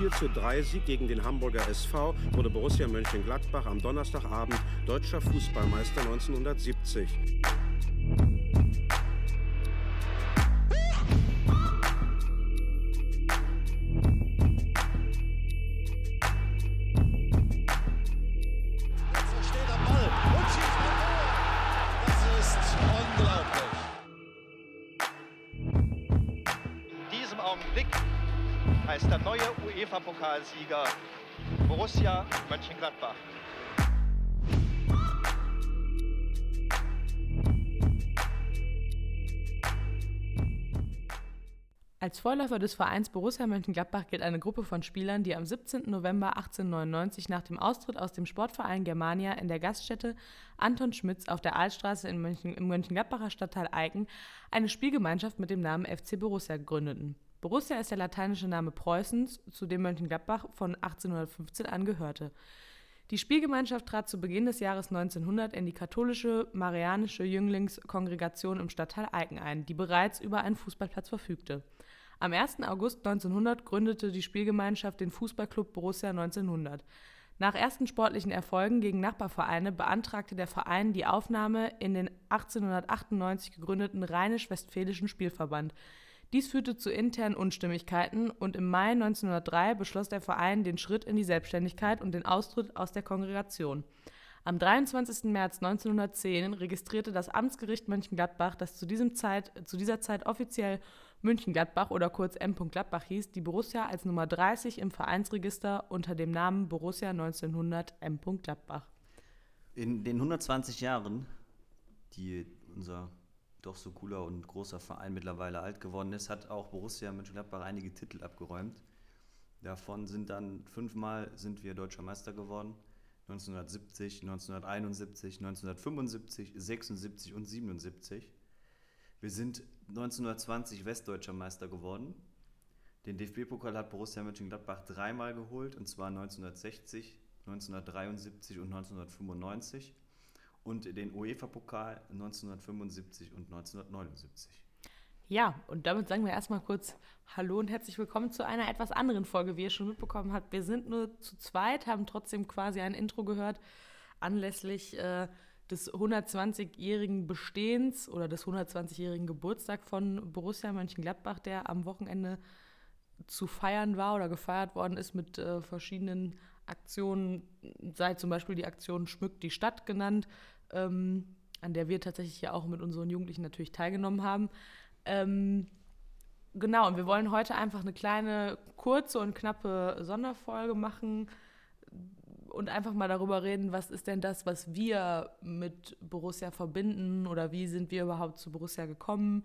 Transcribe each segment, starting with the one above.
einem 43 Sieg gegen den Hamburger SV wurde Borussia Mönchengladbach am Donnerstagabend deutscher Fußballmeister 1970. Pokalsieger Borussia Mönchengladbach. Als Vorläufer des Vereins Borussia Mönchengladbach gilt eine Gruppe von Spielern, die am 17. November 1899 nach dem Austritt aus dem Sportverein Germania in der Gaststätte Anton Schmitz auf der Altstraße in Mönchen, im Mönchengladbacher Stadtteil Eiken eine Spielgemeinschaft mit dem Namen FC Borussia gründeten. Borussia ist der lateinische Name Preußens, zu dem Mönchengladbach von 1815 angehörte. Die Spielgemeinschaft trat zu Beginn des Jahres 1900 in die katholische Marianische Jünglingskongregation im Stadtteil Eiken ein, die bereits über einen Fußballplatz verfügte. Am 1. August 1900 gründete die Spielgemeinschaft den Fußballclub Borussia 1900. Nach ersten sportlichen Erfolgen gegen Nachbarvereine beantragte der Verein die Aufnahme in den 1898 gegründeten Rheinisch-Westfälischen Spielverband. Dies führte zu internen Unstimmigkeiten und im Mai 1903 beschloss der Verein den Schritt in die Selbstständigkeit und den Austritt aus der Kongregation. Am 23. März 1910 registrierte das Amtsgericht Mönchengladbach, das zu, diesem Zeit, zu dieser Zeit offiziell Mönchengladbach oder kurz M. Gladbach hieß, die Borussia als Nummer 30 im Vereinsregister unter dem Namen Borussia 1900 M. Gladbach. In den 120 Jahren, die unser doch so cooler und großer Verein mittlerweile alt geworden ist, hat auch Borussia Mönchengladbach einige Titel abgeräumt. Davon sind dann fünfmal sind wir deutscher Meister geworden. 1970, 1971, 1975, 76 und 77. Wir sind 1920 westdeutscher Meister geworden. Den DFB-Pokal hat Borussia Mönchengladbach dreimal geholt, und zwar 1960, 1973 und 1995 und den UEFA-Pokal 1975 und 1979. Ja, und damit sagen wir erstmal kurz Hallo und herzlich willkommen zu einer etwas anderen Folge, wie ihr schon mitbekommen habt. Wir sind nur zu zweit, haben trotzdem quasi ein Intro gehört anlässlich äh, des 120-jährigen Bestehens oder des 120-jährigen Geburtstags von Borussia Mönchengladbach, der am Wochenende zu feiern war oder gefeiert worden ist mit äh, verschiedenen Aktionen, sei zum Beispiel die Aktion Schmückt die Stadt genannt, ähm, an der wir tatsächlich ja auch mit unseren Jugendlichen natürlich teilgenommen haben. Ähm, genau, und wir wollen heute einfach eine kleine, kurze und knappe Sonderfolge machen und einfach mal darüber reden, was ist denn das, was wir mit Borussia verbinden oder wie sind wir überhaupt zu Borussia gekommen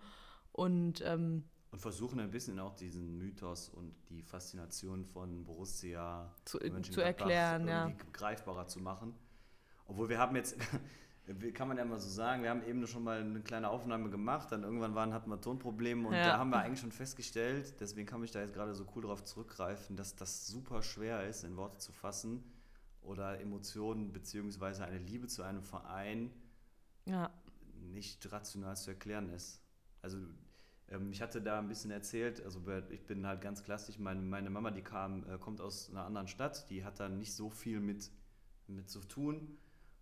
und ähm, und versuchen ein bisschen auch diesen Mythos und die Faszination von Borussia zu, zu erklären, ja. greifbarer zu machen. Obwohl wir haben jetzt, kann man ja mal so sagen, wir haben eben schon mal eine kleine Aufnahme gemacht, dann irgendwann waren, hatten wir Tonprobleme und ja. da haben wir eigentlich schon festgestellt, deswegen kann ich da jetzt gerade so cool drauf zurückgreifen, dass das super schwer ist, in Worte zu fassen oder Emotionen beziehungsweise eine Liebe zu einem Verein ja. nicht rational zu erklären ist. Also ich hatte da ein bisschen erzählt, also ich bin halt ganz klassisch, meine, meine Mama, die kam, äh, kommt aus einer anderen Stadt, die hat da nicht so viel mit, mit zu tun.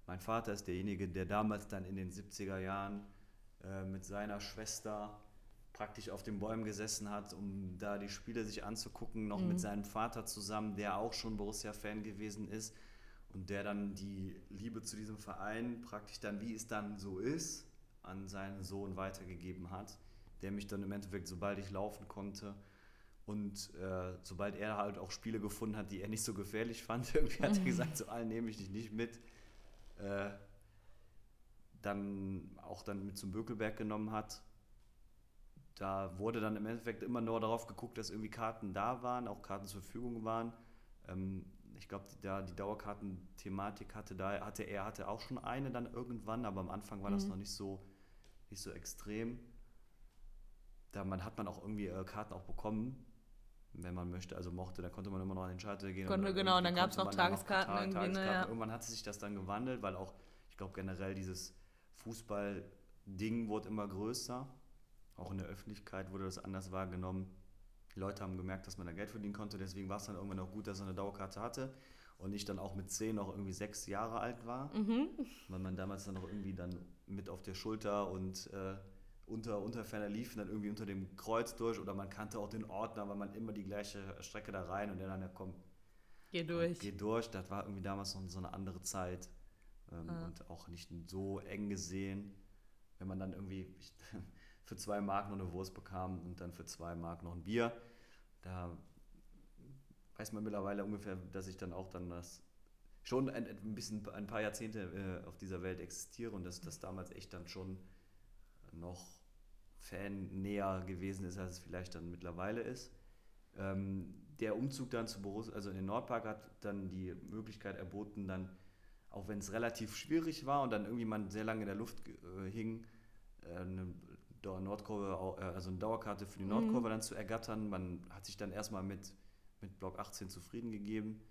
Mein Vater ist derjenige, der damals dann in den 70er Jahren äh, mit seiner Schwester praktisch auf den Bäumen gesessen hat, um da die Spiele sich anzugucken, noch mhm. mit seinem Vater zusammen, der auch schon Borussia-Fan gewesen ist und der dann die Liebe zu diesem Verein praktisch dann, wie es dann so ist, an seinen Sohn weitergegeben hat der mich dann im Endeffekt, sobald ich laufen konnte und äh, sobald er halt auch Spiele gefunden hat, die er nicht so gefährlich fand, irgendwie hat er mhm. gesagt, zu allen nehme ich dich nicht mit, äh, dann auch dann mit zum Bökelberg genommen hat. Da wurde dann im Endeffekt immer nur darauf geguckt, dass irgendwie Karten da waren, auch Karten zur Verfügung waren. Ähm, ich glaube, die, da die Dauerkartenthematik hatte da hatte er hatte auch schon eine dann irgendwann, aber am Anfang war mhm. das noch nicht so nicht so extrem da man, hat man auch irgendwie äh, Karten auch bekommen, wenn man möchte, also mochte, da konnte man immer noch an den Schalter gehen. Konnte, und, genau, und dann gab es noch Tageskarten. Noch irgendwie, Tageskarten. Ne, ja. Irgendwann hat sich das dann gewandelt, weil auch, ich glaube generell dieses Fußball-Ding wurde immer größer. Auch in der Öffentlichkeit wurde das anders wahrgenommen. Die Leute haben gemerkt, dass man da Geld verdienen konnte, deswegen war es dann irgendwann auch gut, dass er eine Dauerkarte hatte und ich dann auch mit zehn noch irgendwie sechs Jahre alt war, mhm. weil man damals dann noch irgendwie dann mit auf der Schulter und äh, unter Unterferner lief dann irgendwie unter dem Kreuz durch oder man kannte auch den Ordner, weil man immer die gleiche Strecke da rein und der dann, ja komm, geh durch. Geh durch, das war irgendwie damals noch so eine andere Zeit ähm, ah. und auch nicht so eng gesehen, wenn man dann irgendwie für zwei Mark noch eine Wurst bekam und dann für zwei Mark noch ein Bier, da weiß man mittlerweile ungefähr, dass ich dann auch dann das schon ein, ein bisschen ein paar Jahrzehnte äh, auf dieser Welt existiere und dass das damals echt dann schon noch Fan näher gewesen ist, als es vielleicht dann mittlerweile ist. Ähm, der Umzug dann zu Borussia, also in den Nordpark hat dann die Möglichkeit erboten, dann, auch wenn es relativ schwierig war und dann irgendwie man sehr lange in der Luft äh, hing, äh, eine Nordkurve, äh, also eine Dauerkarte für die Nordkurve mhm. dann zu ergattern. Man hat sich dann erstmal mit, mit Block 18 zufrieden gegeben.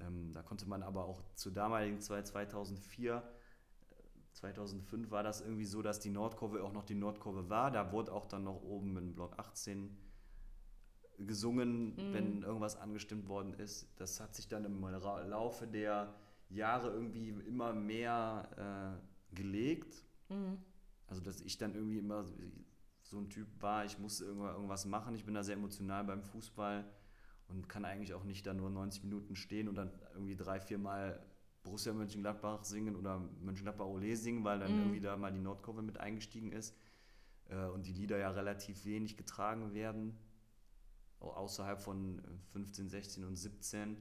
Ähm, da konnte man aber auch zur damaligen Zeit 2004 2005 war das irgendwie so, dass die Nordkurve auch noch die Nordkurve war. Da wurde auch dann noch oben in Block 18 gesungen, mhm. wenn irgendwas angestimmt worden ist. Das hat sich dann im Laufe der Jahre irgendwie immer mehr äh, gelegt. Mhm. Also, dass ich dann irgendwie immer so ein Typ war, ich muss irgendwas machen. Ich bin da sehr emotional beim Fußball und kann eigentlich auch nicht da nur 90 Minuten stehen und dann irgendwie drei, vier Mal Borussia Mönchengladbach singen oder Mönchengladbach Ole singen, weil dann mhm. irgendwie da mal die Nordkurve mit eingestiegen ist äh, und die Lieder ja relativ wenig getragen werden, außerhalb von 15, 16 und 17,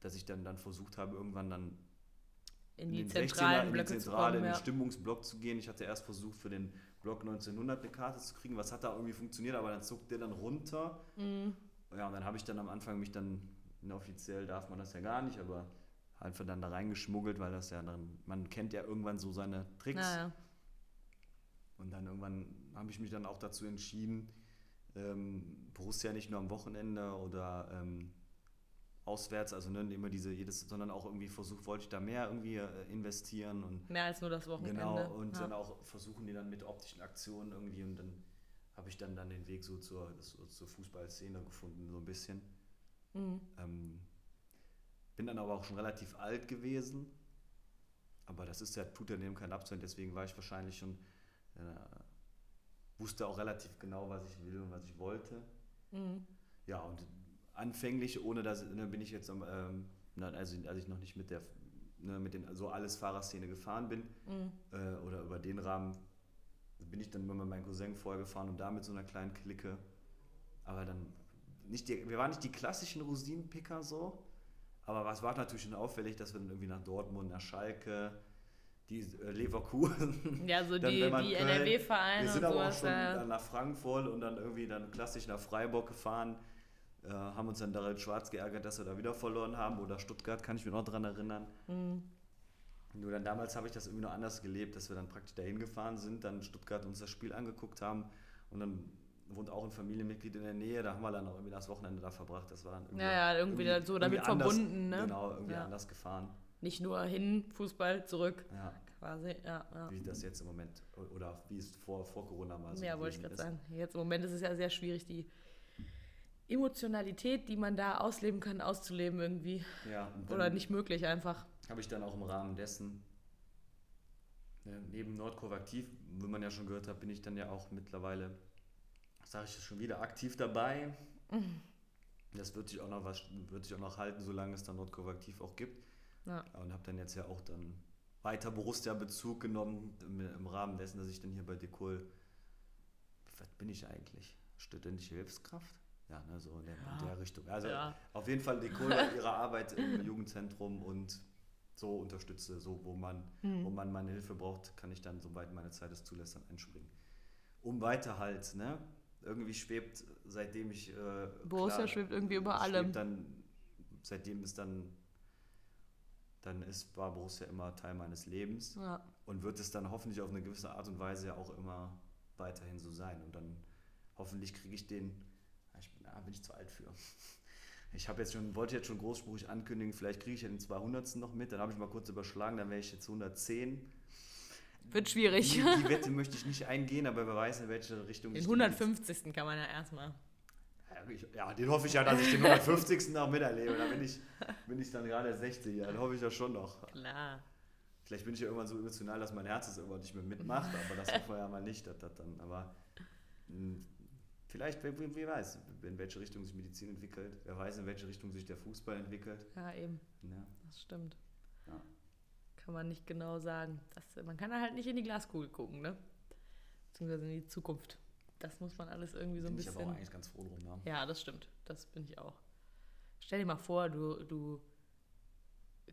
dass ich dann, dann versucht habe, irgendwann dann in die in zentralen in die Zentrale, in den Stimmungsblock zu gehen. Ich hatte erst versucht, für den Block 1900 eine Karte zu kriegen, was hat da irgendwie funktioniert, aber dann zog der dann runter. Mhm. Ja, und dann habe ich dann am Anfang mich dann, inoffiziell darf man das ja gar nicht, aber einfach dann da reingeschmuggelt, weil das ja dann, man kennt ja irgendwann so seine Tricks. Ja, Und dann irgendwann habe ich mich dann auch dazu entschieden, ähm, Borussia nicht nur am Wochenende oder ähm, auswärts, also ne, immer diese, jedes, sondern auch irgendwie versucht, wollte ich da mehr irgendwie äh, investieren und mehr als nur das Wochenende. Genau, und ja. dann auch versuchen die dann mit optischen Aktionen irgendwie und dann habe ich dann, dann den Weg so zur, zur Fußballszene gefunden, so ein bisschen. Mhm. Ähm, bin dann aber auch schon relativ alt gewesen. Aber das ist ja, tut ja dem keinen Abstand, deswegen war ich wahrscheinlich schon, äh, wusste auch relativ genau, was ich will und was ich wollte. Mhm. Ja, und anfänglich, ohne dass, ne, bin ich jetzt, ähm, also als ich noch nicht mit der, ne, mit den, so alles Fahrerszene gefahren bin, mhm. äh, oder über den Rahmen, bin ich dann mit meinem Cousin vorgefahren und da mit so einer kleinen Clique. Aber dann, nicht die, wir waren nicht die klassischen Rosinenpicker so, aber was war natürlich schon auffällig, dass wir dann irgendwie nach Dortmund, nach Schalke, die äh, Leverkusen. Ja, so die, die NRW-Vereine. Wir sind aber auch schon ja. nach Frankfurt und dann irgendwie dann klassisch nach Freiburg gefahren. Äh, haben uns dann direkt schwarz geärgert, dass wir da wieder verloren haben. Oder Stuttgart, kann ich mich noch dran erinnern. Mhm. Nur dann damals habe ich das irgendwie noch anders gelebt, dass wir dann praktisch dahin gefahren sind, dann Stuttgart uns das Spiel angeguckt haben und dann wohnt auch ein Familienmitglied in der Nähe, da haben wir dann auch irgendwie das Wochenende da verbracht. Das war dann irgendwie, ja, ja, irgendwie, irgendwie so damit anders, verbunden, ne? Genau, irgendwie ja. anders gefahren. Nicht nur hin, Fußball, zurück. Ja. Quasi, ja, ja. Wie das jetzt im Moment, oder wie es vor, vor Corona war. So ja, wollte ich gerade sagen. Jetzt im Moment ist es ja sehr schwierig, die Emotionalität, die man da ausleben kann, auszuleben irgendwie. Ja. Oder nicht möglich einfach. Habe ich dann auch im Rahmen dessen, ne, neben Nordkurve aktiv, wie man ja schon gehört hat, bin ich dann ja auch mittlerweile sage ich schon wieder, aktiv dabei. Mhm. Das wird sich auch noch was, wird sich auch noch halten, solange es dann Nordkurve aktiv auch gibt. Ja. Und habe dann jetzt ja auch dann weiter Borussia-Bezug genommen im Rahmen dessen, dass ich dann hier bei Decol, was bin ich eigentlich? Studentische Hilfskraft? Ja, ne, so in der, ja. in der Richtung. Also ja. auf jeden Fall Decol ihre Arbeit im Jugendzentrum und so unterstütze, so wo man, mhm. wo man meine Hilfe braucht, kann ich dann, soweit meine Zeit es zulässt, dann einspringen. Um weiter halt, ne? Irgendwie schwebt, seitdem ich. Äh, Borussia klar, schwebt irgendwie über allem. Dann, seitdem es dann. Dann ist, war Borussia immer Teil meines Lebens ja. und wird es dann hoffentlich auf eine gewisse Art und Weise auch immer weiterhin so sein. Und dann hoffentlich kriege ich den. Ich bin, ah, bin ich zu alt für. Ich habe jetzt schon, wollte jetzt schon großspurig ankündigen, vielleicht kriege ich ja den 200. noch mit, dann habe ich mal kurz überschlagen, dann wäre ich jetzt 110. Wird schwierig. Die, die, Wette möchte ich nicht eingehen, aber wer weiß, in welche Richtung Den 150. kann man ja erstmal. Ja, den hoffe ich ja, dass ich den 150. noch miterlebe. Da bin ich, bin ich dann gerade 60. Dann hoffe ich das schon noch. Klar. Vielleicht bin ich ja irgendwann so emotional, dass mein Herz es irgendwann nicht mehr mitmacht, aber das hoffen wir ja mal nicht, dass das dann. Aber mh, hm, vielleicht, wer, wer, weiß, in welche Richtung sich Medizin entwickelt. Wer weiß, in welche Richtung sich der Fußball entwickelt. Ja, eben. Ja. Das stimmt. Ja. Kann man nicht genau sagen. Das, man kann halt nicht in die Glaskugel gucken, ne? Beziehungsweise in die Zukunft. Das muss man alles irgendwie so ein bin bisschen. Ich aber auch eigentlich ganz froh drum, ja. Ja, das stimmt. Das bin ich auch. Stell dir mal vor, du, du,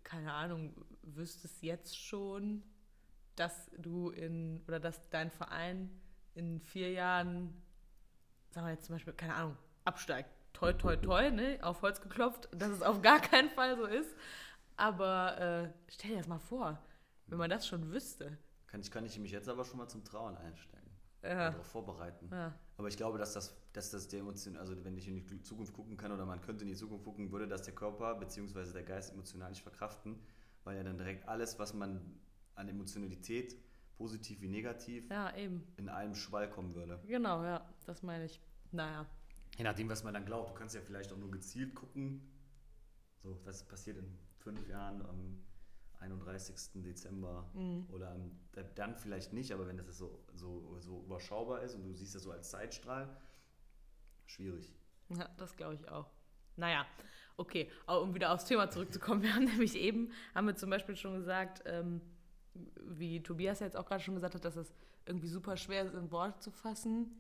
keine Ahnung, wüsstest jetzt schon, dass du in, oder dass dein Verein in vier Jahren, sagen wir jetzt zum Beispiel, keine Ahnung, absteigt. Toi, toi, toi, ne? Auf Holz geklopft, dass es auf gar keinen Fall so ist. Aber äh, stell dir das mal vor, wenn man das schon wüsste. Kann ich, kann ich mich jetzt aber schon mal zum Trauen einstellen ja. darauf vorbereiten. Ja. Aber ich glaube, dass das, dass das der Emotion, also wenn ich in die Zukunft gucken kann oder man könnte in die Zukunft gucken, würde das der Körper bzw. der Geist emotional nicht verkraften, weil ja dann direkt alles, was man an Emotionalität, positiv wie negativ, ja, eben. in einem Schwall kommen würde. Genau, ja, das meine ich. Naja. Je nachdem, was man dann glaubt. Du kannst ja vielleicht auch nur gezielt gucken, so, was passiert in fünf Jahren am 31. Dezember mhm. oder dann vielleicht nicht, aber wenn das so, so, so überschaubar ist und du siehst das so als Zeitstrahl, schwierig. Ja, das glaube ich auch. Naja, okay, aber um wieder aufs Thema zurückzukommen, wir haben nämlich eben, haben wir zum Beispiel schon gesagt, ähm, wie Tobias jetzt auch gerade schon gesagt hat, dass es irgendwie super schwer ist, in Wort zu fassen,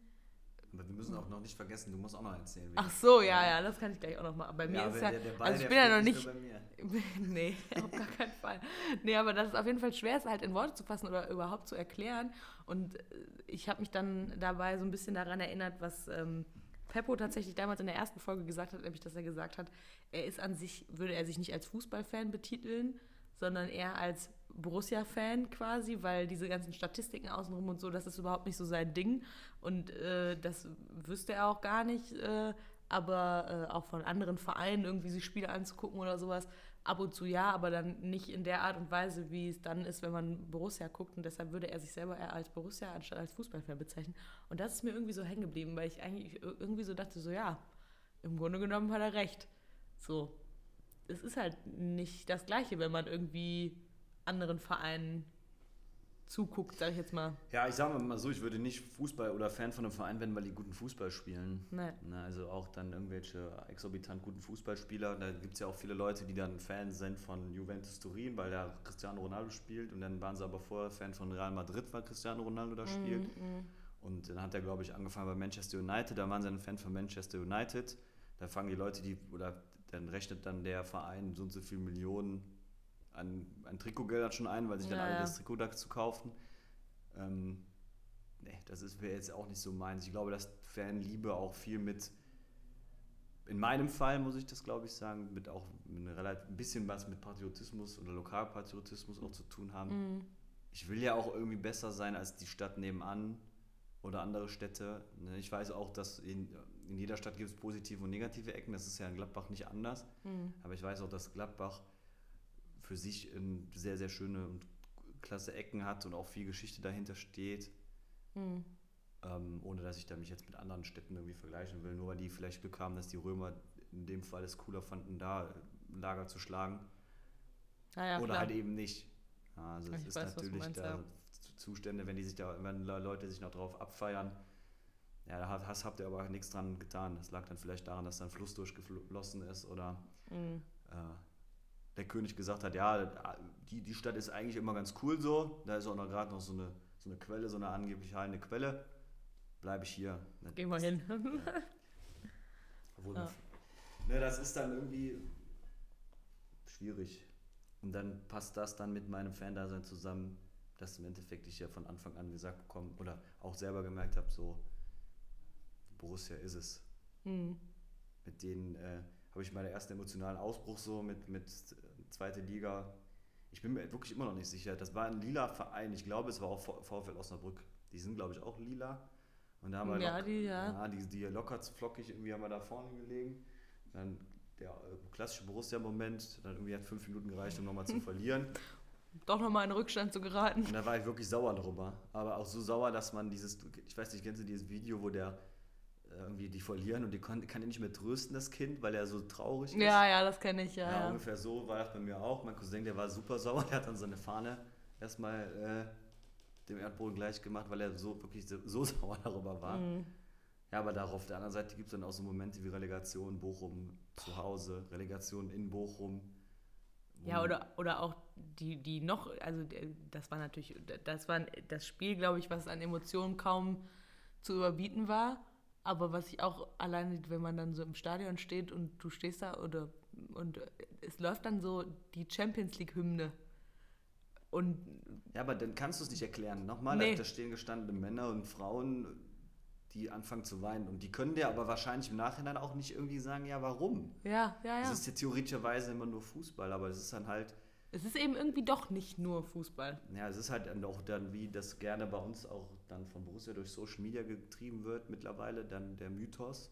aber wir müssen auch noch nicht vergessen, du musst auch noch erzählen. Ach so, ja, ja, das kann ich gleich auch noch machen. Bei mir ja, ist ja, der, der Ball, also ich bin ja noch nicht, nee, auf gar keinen Fall. Nee, aber dass es auf jeden Fall schwer ist, halt in Worte zu fassen oder überhaupt zu erklären. Und äh, ich habe mich dann dabei so ein bisschen daran erinnert, was ähm, Peppo tatsächlich damals in der ersten Folge gesagt hat, nämlich, dass er gesagt hat, er ist an sich, würde er sich nicht als Fußballfan betiteln, sondern eher als Borussia-Fan quasi, weil diese ganzen Statistiken außenrum und so, das ist überhaupt nicht so sein Ding. Und äh, das wüsste er auch gar nicht. Äh, aber äh, auch von anderen Vereinen irgendwie sich Spiele anzugucken oder sowas, ab und zu ja, aber dann nicht in der Art und Weise, wie es dann ist, wenn man Borussia guckt. Und deshalb würde er sich selber eher als Borussia anstatt als Fußballfan bezeichnen. Und das ist mir irgendwie so hängen geblieben, weil ich eigentlich irgendwie so dachte, so ja, im Grunde genommen hat er recht. So, es ist halt nicht das Gleiche, wenn man irgendwie anderen Vereinen zuguckt, sag ich jetzt mal. Ja, ich sag mal so, ich würde nicht Fußball oder Fan von einem Verein werden, weil die guten Fußball spielen. Nein. Na, also auch dann irgendwelche exorbitant guten Fußballspieler. Da gibt es ja auch viele Leute, die dann Fans sind von Juventus Turin, weil da Cristiano Ronaldo spielt. Und dann waren sie aber vorher Fan von Real Madrid, weil Cristiano Ronaldo da spielt. Mm, mm. Und dann hat er, glaube ich, angefangen bei Manchester United. Da waren sie ein Fan von Manchester United. Da fangen die Leute, die, oder dann rechnet dann der Verein so und so viele Millionen an, an Trikotgeldern schon ein, weil sich dann alle ja. das Trikot dazu kaufen. Ähm, nee, das wäre jetzt auch nicht so meins. Ich glaube, dass Fanliebe auch viel mit, in meinem Fall muss ich das glaube ich sagen, mit auch mit relativ, ein bisschen was mit Patriotismus oder Lokalpatriotismus auch zu tun haben. Mhm. Ich will ja auch irgendwie besser sein als die Stadt nebenan oder andere Städte. Ne, ich weiß auch, dass in, in jeder Stadt gibt es positive und negative Ecken. Das ist ja in Gladbach nicht anders. Mhm. Aber ich weiß auch, dass Gladbach für sich sehr, sehr schöne und klasse Ecken hat und auch viel Geschichte dahinter steht. Mhm. Ähm, ohne dass ich da mich jetzt mit anderen Städten irgendwie vergleichen will, nur weil die vielleicht Glück haben, dass die Römer in dem Fall es cooler fanden, da Lager zu schlagen. Ah ja, Oder klar. halt eben nicht. Also es ich ist weiß, natürlich meinst, da ja. Zustände, wenn die sich da, wenn Leute sich noch drauf abfeiern. Ja, da hast, habt ihr aber nichts dran getan. Das lag dann vielleicht daran, dass da ein Fluss durchgeflossen ist oder Mhm. äh, der König gesagt hat, ja, die, die Stadt ist eigentlich immer ganz cool so. Da ist auch noch gerade noch so eine, so eine Quelle, so eine angeblich heilende Quelle. Bleibe ich hier. Geh mal hin. Obwohl, Ja. ne, das ist dann irgendwie schwierig. Und dann passt das dann mit meinem Fan-Dasein zusammen, dass im Endeffekt ich ja von Anfang an gesagt bekomme oder auch selber gemerkt habe, so Borussia ist es. Mhm. Mit denen äh, habe ich meinen ersten emotionalen Ausbruch so mit, mit äh, zweite Liga. Ich bin mir wirklich immer noch nicht sicher. Das war ein lila Verein. Ich glaube, es war auch VfL Osnabrück. Die sind, glaube ich, auch lila. Und da haben wir Ja, lock- die, ja. ja die, die locker flockig irgendwie haben wir da vorne gelegen. Dann der äh, klassische Borussia-Moment, dann irgendwie hat fünf Minuten gereicht, um nochmal zu verlieren. Doch nochmal in Rückstand zu geraten. Und da war ich wirklich sauer drüber. Aber auch so sauer, dass man dieses, ich weiß nicht, kennst du dieses Video, wo der irgendwie die verlieren und die kann, kann ihn nicht mehr trösten, das Kind, weil er so traurig ist. Ja, ja, das kenne ich, ja, ja, ja. ungefähr so war das bei mir auch. Mein Cousin, der war super sauer, der hat dann seine Fahne erstmal äh, dem Erdboden gleich gemacht, weil er so wirklich so, so sauer darüber war. Mhm. Ja, aber da auf der anderen Seite gibt es dann auch so Momente wie Relegation Bochum zu Hause, Relegation in Bochum. Ja, oder, oder auch die, die noch, also äh, das war natürlich, das war das Spiel, glaube ich, was an Emotionen kaum zu überbieten war. Aber was ich auch alleine, wenn man dann so im Stadion steht und du stehst da oder und es läuft dann so die Champions League-Hymne. Und Ja, aber dann kannst du es nicht erklären. Nochmal, Nee. da stehen gestandene Männer und Frauen, die anfangen zu weinen. Und die können dir aber wahrscheinlich im Nachhinein auch nicht irgendwie sagen, ja, warum? ja, ja, Es ja. ist ja theoretischerweise immer nur Fußball, aber es ist dann halt, Es ist eben irgendwie doch nicht nur Fußball. ja, es ist halt dann auch dann, wie das gerne bei uns auch dann von Borussia durch Social Media getrieben wird mittlerweile, dann der Mythos,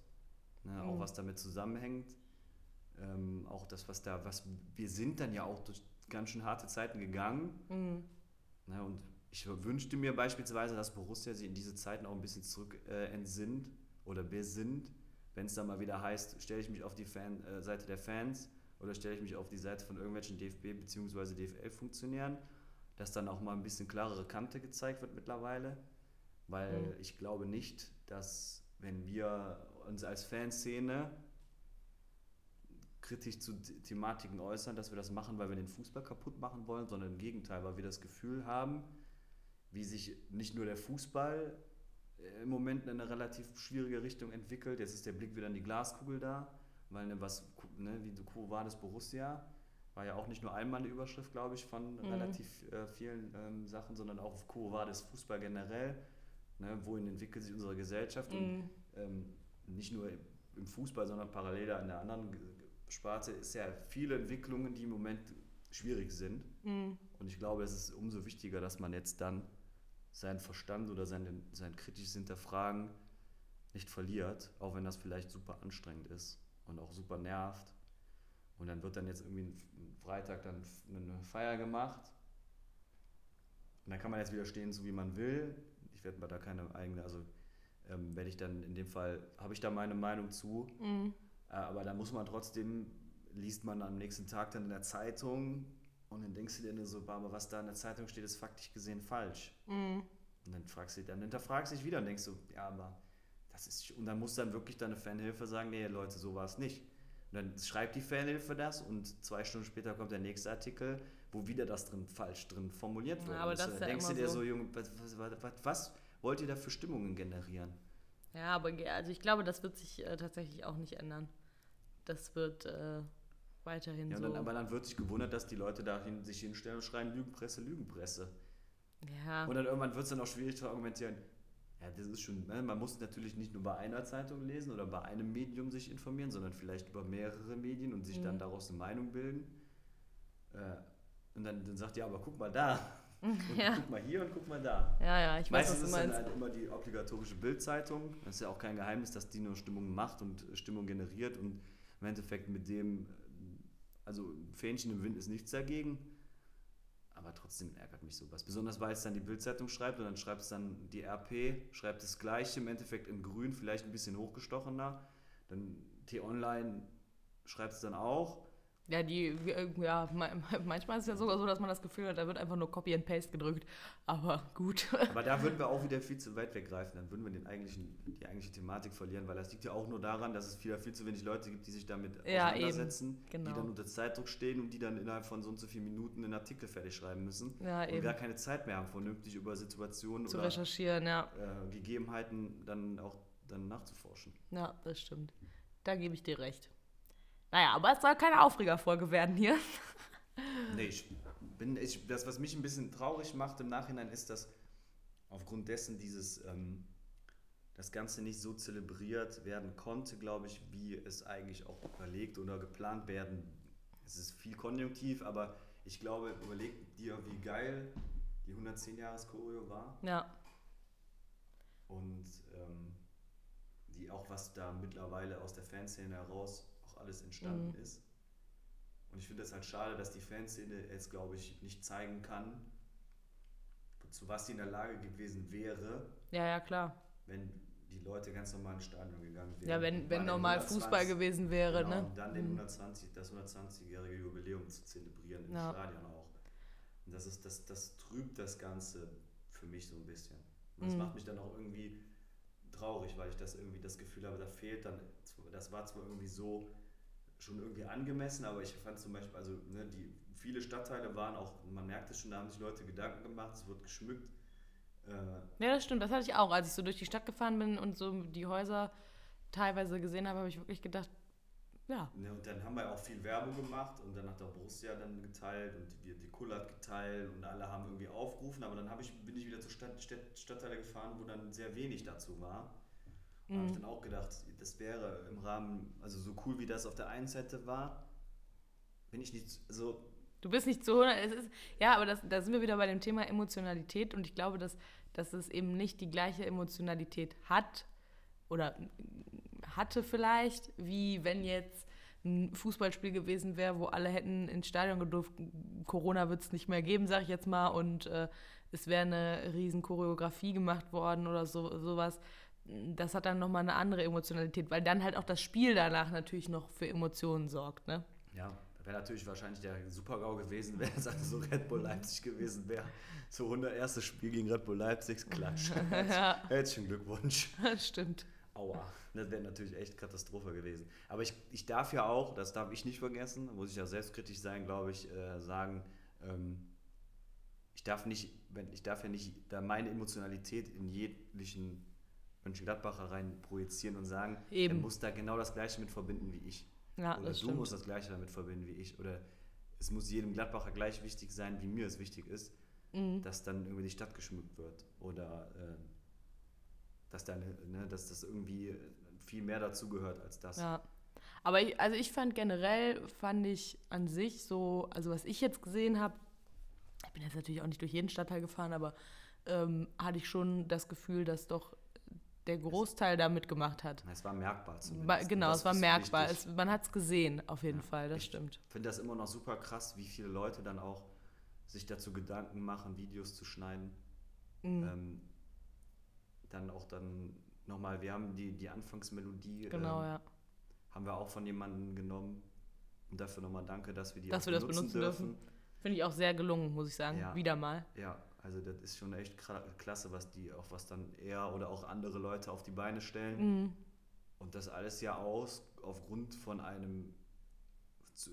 ne, auch Mhm. was damit zusammenhängt. Ähm, auch das, was da, was wir sind dann ja auch durch ganz schön harte Zeiten gegangen. Mhm. Ne, und ich wünschte mir beispielsweise, dass Borussia sich in diese Zeiten auch ein bisschen zurück äh, entsinnt oder besinnt, wenn es dann mal wieder heißt, stelle ich mich auf die Fan, äh, Seite der Fans oder stelle ich mich auf die Seite von irgendwelchen DFB- bzw. DFL-Funktionären, dass dann auch mal ein bisschen klarere Kante gezeigt wird mittlerweile, weil Mhm. ich glaube nicht, dass wenn wir uns als Fanszene kritisch zu The- Thematiken äußern, dass wir das machen, weil wir den Fußball kaputt machen wollen, sondern im Gegenteil, weil wir das Gefühl haben, wie sich nicht nur der Fußball äh, im Moment in eine relativ schwierige Richtung entwickelt. Jetzt ist der Blick wieder in die Glaskugel da, weil ne, was, ne, wie du Quo Vadis Borussia war ja auch nicht nur einmal eine Überschrift, glaube ich, von relativ äh, vielen ähm, Sachen, sondern auch Quo Vadis Fußball generell. Ne, wohin entwickelt sich unsere Gesellschaft? Und Mhm. ähm, nicht nur im Fußball, sondern parallel da in der anderen Sparte ist ja viele Entwicklungen, die im Moment schwierig sind. Mhm. Und ich glaube, es ist umso wichtiger, dass man jetzt dann seinen Verstand oder sein, sein kritisches Hinterfragen nicht verliert, auch wenn das vielleicht super anstrengend ist und auch super nervt. Und dann wird dann jetzt irgendwie ein Freitag dann eine Feier gemacht. Und dann kann man jetzt wieder stehen, so wie man will. Ich werde mir da keine eigene, also ähm, werde ich dann in dem Fall, habe ich da meine Meinung zu. Mhm. Äh, Aber da muss man trotzdem, liest man am nächsten Tag dann in der Zeitung und dann denkst du dir nur so, aber was da in der Zeitung steht, ist faktisch gesehen falsch. Mhm. Und dann fragst du, dann hinterfragst du dich wieder und denkst du, ja, aber das ist, und dann muss dann wirklich deine Fanhilfe sagen, nee, Leute, so war es nicht. Und dann schreibt die Fanhilfe das und zwei Stunden später kommt der nächste Artikel, wo wieder das drin falsch drin formuliert Ja, wird. aber Und das dann ist ja denkst du dir so. so, Junge, was, was, was, was wollt ihr da für Stimmungen generieren? Ja, aber also ich glaube, das wird sich äh, tatsächlich auch nicht ändern. Das wird äh, weiterhin Ja, so. dann, aber dann wird sich gewundert, dass die Leute da hin, sich hinstellen und schreien, Lügenpresse, Lügenpresse. ja. Und dann irgendwann wird es dann auch schwierig zu argumentieren. Ja, das ist schon, ne? man muss natürlich nicht nur bei einer Zeitung lesen oder bei einem Medium sich informieren, sondern vielleicht über mehrere Medien und sich Mhm. dann daraus eine Meinung bilden. Äh, und dann, dann sagt ja, aber guck mal da. Und Ja. guck mal hier und guck mal da. ja, ja, ich weiß, Meistens was ist du dann meinst. halt immer die obligatorische Bildzeitung. Das ist ja auch kein Geheimnis, dass die nur Stimmung macht und Stimmung generiert und im Endeffekt mit dem, also Fähnchen im Wind ist nichts dagegen. Aber trotzdem ärgert mich sowas. Besonders weil es dann die Bildzeitung schreibt und dann schreibt es dann die RP, schreibt das gleiche im Endeffekt in grün, vielleicht ein bisschen hochgestochener. Dann T-Online schreibt es dann auch. Ja, die, äh, ja, ma- manchmal ist es ja sogar so, dass man das Gefühl hat, da wird einfach nur Copy and Paste gedrückt. Aber gut. Aber da würden wir auch wieder viel zu weit weggreifen. Dann würden wir den eigentlichen, die eigentliche Thematik verlieren, weil das liegt ja auch nur daran, dass es wieder viel zu wenig Leute gibt, die sich damit Ja, auseinandersetzen. Genau. die dann unter Zeitdruck stehen und die dann innerhalb von so und so vielen Minuten einen Artikel fertig schreiben müssen Ja, und eben. gar keine Zeit mehr haben, vernünftig über Situationen Zu oder recherchieren, ja. äh, Gegebenheiten dann auch dann nachzuforschen. Ja, das stimmt. Da gebe ich dir recht. Naja, aber es soll keine Aufregerfolge werden hier. Nee, ich bin, ich, das, was mich ein bisschen traurig macht im Nachhinein, ist, dass aufgrund dessen dieses, ähm, das Ganze nicht so zelebriert werden konnte, glaube ich, wie es eigentlich auch überlegt oder geplant werden. Es ist viel konjunktiv, aber ich glaube, überleg dir, wie geil die 110-Jahres-Choreo war Ja, und ähm, die auch, was da mittlerweile aus der Fanszene heraus auch alles entstanden Mhm. ist. Und ich finde es halt schade, dass die Fanszene jetzt, glaube ich, nicht zeigen kann, zu was sie in der Lage gewesen wäre, ja, ja, klar. wenn die Leute ganz normal ins Stadion gegangen wären. Ja, wenn, wenn normal 120, Fußball gewesen wäre, genau, ne? Und dann den 120, mhm. das 120-jährige Jubiläum zu zelebrieren im ja. Stadion auch. Und das ist, das, das trübt das Ganze für mich so ein bisschen. Und das mhm. macht mich dann auch irgendwie traurig, weil ich das irgendwie das Gefühl habe, da fehlt dann, das war zwar irgendwie so schon irgendwie angemessen, aber ich fand zum Beispiel, also ne, die viele Stadtteile waren auch, man merkt es schon, da haben sich Leute Gedanken gemacht, es wird geschmückt. Äh, ja, das stimmt, das hatte ich auch. Als ich so durch die Stadt gefahren bin und so die Häuser teilweise gesehen habe, habe ich wirklich gedacht, ja. Ne, und dann haben wir auch viel Werbung gemacht und dann hat der Borussia dann geteilt und die, die Kull hat geteilt und alle haben irgendwie aufgerufen, aber dann ich, bin ich wieder zu Stadt, Stadt, Stadtteile gefahren, wo dann sehr wenig dazu war. Mhm. habe ich dann auch gedacht, das wäre im Rahmen, also so cool wie das auf der einen Seite war, bin ich nicht so. Du bist nicht zu 100, es ist, ja, aber das, da sind wir wieder bei dem Thema Emotionalität und ich glaube, dass, dass es eben nicht die gleiche Emotionalität hat oder hatte vielleicht, wie wenn jetzt ein Fußballspiel gewesen wäre, wo alle hätten ins Stadion gedurft. Corona wird es nicht mehr geben, sag ich jetzt mal, und äh, es wäre eine riesen Choreografie gemacht worden oder so, sowas. Das hat dann nochmal eine andere Emotionalität, weil dann halt auch das Spiel danach natürlich noch für Emotionen sorgt, ne? Ja, wäre natürlich wahrscheinlich der Super-GAU gewesen, wenn es also so Red Bull Leipzig gewesen wäre. So 100 erstes Spiel gegen Red Bull Leipzig, klatsch. ja. Herzlichen Glückwunsch. Stimmt. Aua. Das wäre natürlich echt Katastrophe gewesen. Aber ich, ich darf ja auch, das darf ich nicht vergessen, muss ich ja selbstkritisch sein, glaube ich, äh, sagen, ähm, ich darf nicht, wenn, ich darf ja nicht da meine Emotionalität in jeglichen Mönchengladbacher rein projizieren und sagen, Eben. er muss da genau das Gleiche mit verbinden wie ich. Ja, Oder du stimmt. musst das Gleiche damit verbinden wie ich. Oder es muss jedem Gladbacher gleich wichtig sein, wie mir es wichtig ist, mhm. dass dann irgendwie die Stadt geschmückt wird. Oder äh, dass, deine, ne, dass das irgendwie viel mehr dazu gehört als das. Ja. Aber ich, also ich fand generell, fand ich an sich so, also was ich jetzt gesehen habe, ich bin jetzt natürlich auch nicht durch jeden Stadtteil gefahren, aber ähm, hatte ich schon das Gefühl, dass doch der Großteil da mitgemacht hat. Es war merkbar zumindest. Genau, es war merkbar. Es, man hat es gesehen, auf jeden ja, Fall, das ich stimmt. Ich finde das immer noch super krass, wie viele Leute dann auch sich dazu Gedanken machen, Videos zu schneiden. Mhm. Ähm, dann auch dann nochmal, wir haben die, die Anfangsmelodie, genau, ähm, ja. haben wir auch von jemandem genommen. Und dafür nochmal danke, dass wir die dass wir das benutzen dürfen. dürfen. Finde ich auch sehr gelungen, muss ich sagen. Ja. Wieder mal. Ja, also das ist schon echt klasse, was die, auch was dann er oder auch andere Leute auf die Beine stellen. Mhm. Und das alles ja aus aufgrund von einem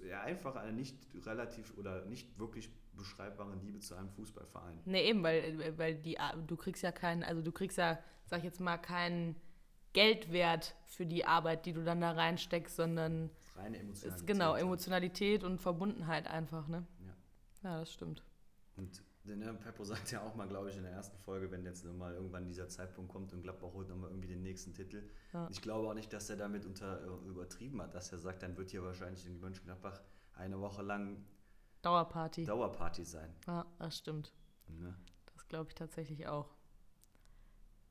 ja, einfach eine nicht relativ oder nicht wirklich beschreibbare Liebe zu einem Fußballverein. Nee, eben, weil, weil die, du kriegst ja keinen, also du kriegst ja, sag ich jetzt mal, keinen Geldwert für die Arbeit, die du dann da reinsteckst, sondern reine Emotionalität. Ist, genau, Emotionalität und Verbundenheit einfach, ne? Ja. Ja, das stimmt. Und ne, Peppo sagt ja auch mal, glaube ich, in der ersten Folge, wenn jetzt mal irgendwann dieser Zeitpunkt kommt und Gladbach holt nochmal irgendwie den nächsten Titel. Ja. Ich glaube auch nicht, dass er damit unter, äh, übertrieben hat, dass er sagt, dann wird hier wahrscheinlich in Mönchengladbach eine Woche lang Dauerparty. Dauerparty sein. Ja, das stimmt. Ne? Das glaube ich tatsächlich auch.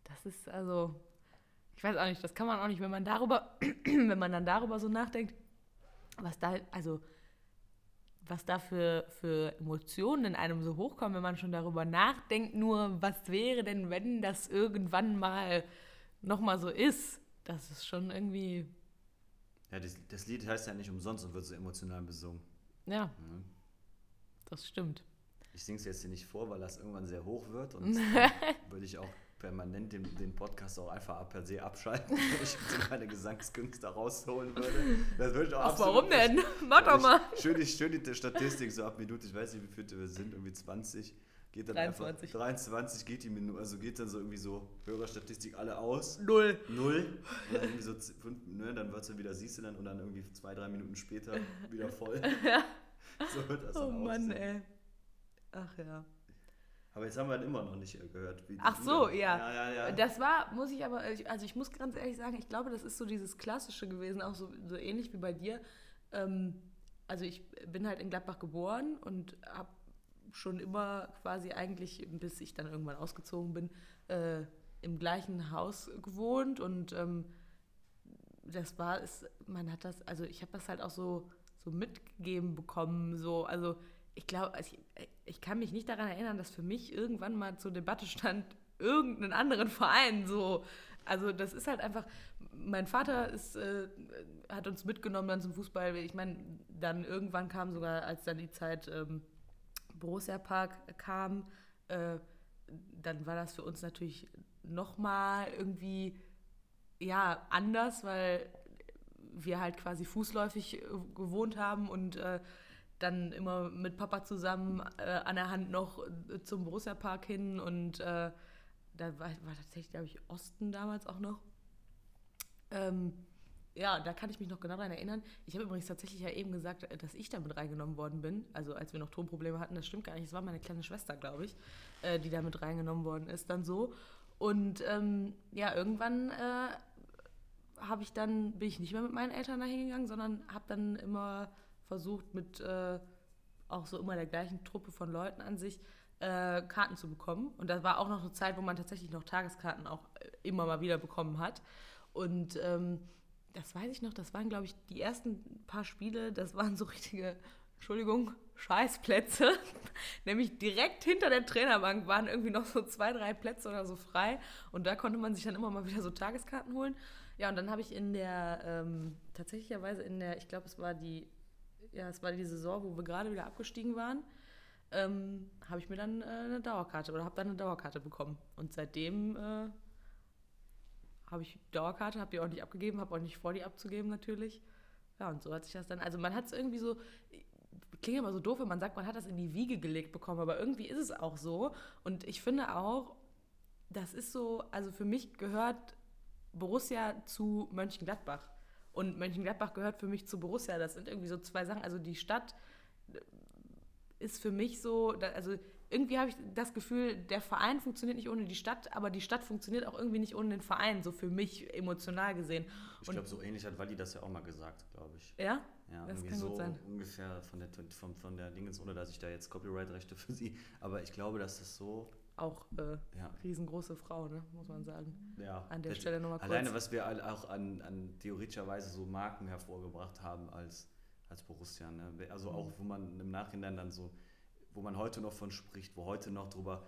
Das ist also, ich weiß auch nicht, das kann man auch nicht, wenn man darüber, wenn man dann darüber so nachdenkt, was da, also was da für, für Emotionen in einem so hochkommen, wenn man schon darüber nachdenkt, nur was wäre denn, wenn das irgendwann mal nochmal so ist. Das ist schon irgendwie. Ja, das, das, Lied heißt ja nicht umsonst und wird so emotional besungen. Ja. Mhm. Das stimmt. Ich singe es jetzt hier nicht vor, weil das irgendwann sehr hoch wird und würde ich auch permanent den, den Podcast auch einfach per se abschalten, wenn ich meine Gesangskünste rausholen würde. Das würde ich auch Ach, warum denn? Mach doch mal. Schön die, schön die Statistik so ab Minute, ich weiß nicht, wie viele wir sind, irgendwie 20. Geht dann 23. einfach 23 geht die Minute, also geht dann so irgendwie so Hörerstatistik alle aus. Null. Null. Und dann irgendwie so fünf, ne, dann wird es wieder, siehst du dann und dann irgendwie zwei, drei Minuten später wieder voll. ja. So wird das oh dann Mann, ey. Ach ja. Aber jetzt haben wir halt immer noch nicht gehört. Ach so, ja. Ja, ja. ja. Das war, muss ich aber, also ich muss ganz ehrlich sagen, ich glaube, das ist so dieses Klassische gewesen, auch so, so ähnlich wie bei dir. Ähm, also ich bin halt in Gladbach geboren und habe schon immer quasi eigentlich, bis ich dann irgendwann ausgezogen bin, äh, im gleichen Haus gewohnt und ähm, das war, ist, man hat das, also ich habe das halt auch so, so mitgegeben bekommen, so, also ich glaube, also ich, ich, kann mich nicht daran erinnern, dass für mich irgendwann mal zur Debatte stand, irgendeinen anderen Verein so Also das ist halt einfach, mein Vater ist, äh, hat uns mitgenommen dann zum Fußball. Ich meine, dann irgendwann kam sogar, als dann die Zeit ähm, Borussia Park kam, äh, dann war das für uns natürlich nochmal irgendwie ja anders, weil wir halt quasi fußläufig äh, gewohnt haben und äh, dann immer mit Papa zusammen äh, an der Hand noch äh, zum Borussia Park hin und äh, da war, war tatsächlich, glaube ich, Osten damals auch noch. Ähm, ja, da kann ich mich noch genau daran erinnern. Ich habe übrigens tatsächlich ja eben gesagt, äh, dass ich damit reingenommen worden bin. Also als wir noch Tonprobleme hatten, das stimmt gar nicht. Es war meine kleine Schwester, glaube ich, äh, die damit reingenommen worden ist, dann so. Und ähm, ja, irgendwann äh, habe ich dann, bin ich nicht mehr mit meinen Eltern dahin gegangen, sondern habe dann immer versucht, mit äh, auch so immer der gleichen Truppe von Leuten an sich äh, Karten zu bekommen. Und das war auch noch eine Zeit, wo man tatsächlich noch Tageskarten auch äh, immer mal wieder bekommen hat. Und ähm, das weiß ich noch, das waren, glaube ich, die ersten paar Spiele, das waren so richtige, Entschuldigung, Scheißplätze. Nämlich direkt hinter der Trainerbank waren irgendwie noch so zwei, drei Plätze oder so frei. Und da konnte man sich dann immer mal wieder so Tageskarten holen. Ja, und dann habe ich in der, ähm, tatsächlicherweise in der, ich glaube, es war die, ja, es war die Saison, wo wir gerade wieder abgestiegen waren, ähm, habe ich mir dann äh, eine Dauerkarte oder habe dann eine Dauerkarte bekommen. Und seitdem äh, habe ich Dauerkarte, habe die auch nicht abgegeben, habe auch nicht vor, die abzugeben natürlich. Ja, und so hat sich das dann, also man hat es irgendwie so, klingt immer so doof, wenn man sagt, man hat das in die Wiege gelegt bekommen, aber irgendwie ist es auch so. Und ich finde auch, das ist so, also für mich gehört Borussia zu Mönchengladbach. Und Mönchengladbach gehört für mich zu Borussia. Das sind irgendwie so zwei Sachen. Also die Stadt ist für mich so, also irgendwie habe ich das Gefühl, der Verein funktioniert nicht ohne die Stadt, aber die Stadt funktioniert auch irgendwie nicht ohne den Verein, so für mich emotional gesehen. Ich glaube, so ähnlich hat Wally das ja auch mal gesagt, glaube ich. Ja? Ja, das irgendwie kann so gut sein. ungefähr von der, von, von der Dingens, ohne dass ich da jetzt Copyright-Rechte für sie, aber ich glaube, dass das so auch äh, ja. riesengroße Frau, ne, muss man sagen. Ja. An der Stelle nochmal kurz. Alleine, was wir auch an, an theoretischerweise so Marken hervorgebracht haben als, als Borussia. Ne? Also auch, wo man im Nachhinein dann so, wo man heute noch von spricht, wo heute noch drüber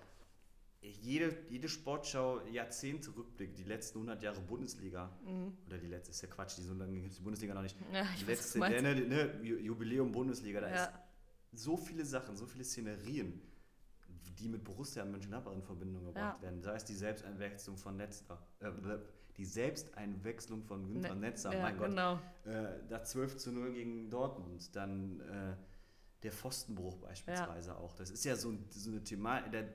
jede, jede Sportschau Jahrzehnte Rückblick, die letzten 100 Jahre Bundesliga, mhm. oder die letzte, ist ja Quatsch, die so lange gibt es die Bundesliga noch nicht. Ja, die letzte, weiß, ne, ne, Jubiläum Bundesliga, da ja. ist so viele Sachen, so viele Szenerien die mit Borussia Mönchengladbach in Verbindung gebracht ja. werden. Sei es die Selbsteinwechslung von Netzer, äh, die Selbsteinwechslung von Günther ne Netzer, ja, mein Gott. Genau. Äh, das 12 zu 0 gegen Dortmund, dann äh, der Pfostenbruch beispielsweise ja. auch. Das ist ja so, so eine Thematik,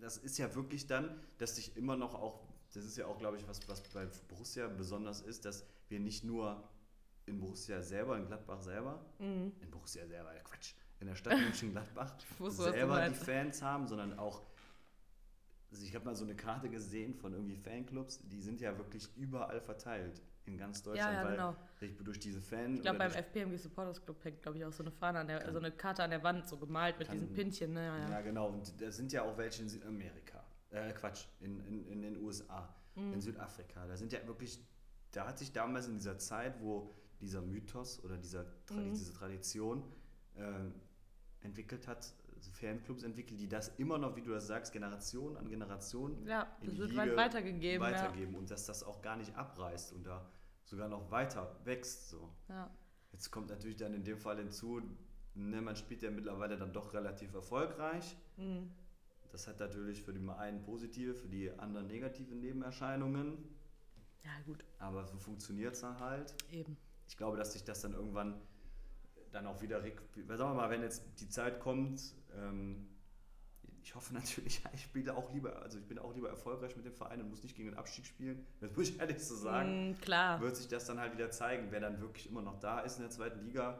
das ist ja wirklich dann, dass sich immer noch auch, das ist ja auch, glaube ich, was, was bei Borussia besonders ist, dass wir nicht nur in Borussia selber, in Gladbach selber, mhm. in Borussia selber, Quatsch, in der Stadt Mönchengladbach selber die Fans haben, sondern auch, also ich habe mal so eine Karte gesehen von irgendwie Fanclubs, die sind ja wirklich überall verteilt in ganz Deutschland, ja, ja, genau. durch diese Fan. Ich glaube, beim FPMG Supporters Club hängt, glaube ich, auch so eine Fahne an der, so eine Karte an der Wand, so gemalt mit kann, diesen Pinchen. Ne? Ja, ja, genau. Und da sind ja auch welche in Südamerika. Äh, Quatsch, in, in, in den USA, mhm. in Südafrika. Da sind ja wirklich, da hat sich damals in dieser Zeit, wo dieser Mythos oder dieser, mhm. diese Tradition äh, entwickelt hat, Fanclubs entwickelt, die das immer noch, wie du das sagst, Generation an Generation ja, das wird Liga weitergegeben, weitergeben ja. und dass das auch gar nicht abreißt und da sogar noch weiter wächst. So. Ja. Jetzt kommt natürlich dann in dem Fall hinzu, ne, man spielt ja mittlerweile dann doch relativ erfolgreich. Mhm. Das hat natürlich für die einen positive, für die anderen negative Nebenerscheinungen. Ja, gut. Aber so funktioniert es dann halt. Eben. Ich glaube, dass sich das dann irgendwann dann auch wieder, sagen wir mal, wenn jetzt die Zeit kommt, ähm, ich hoffe natürlich, ich spiele auch lieber, also ich bin auch lieber erfolgreich mit dem Verein und muss nicht gegen den Abstieg spielen. Das muss ich ehrlich so sagen. Mm, klar. Wird sich das dann halt wieder zeigen, wer dann wirklich immer noch da ist in der zweiten Liga.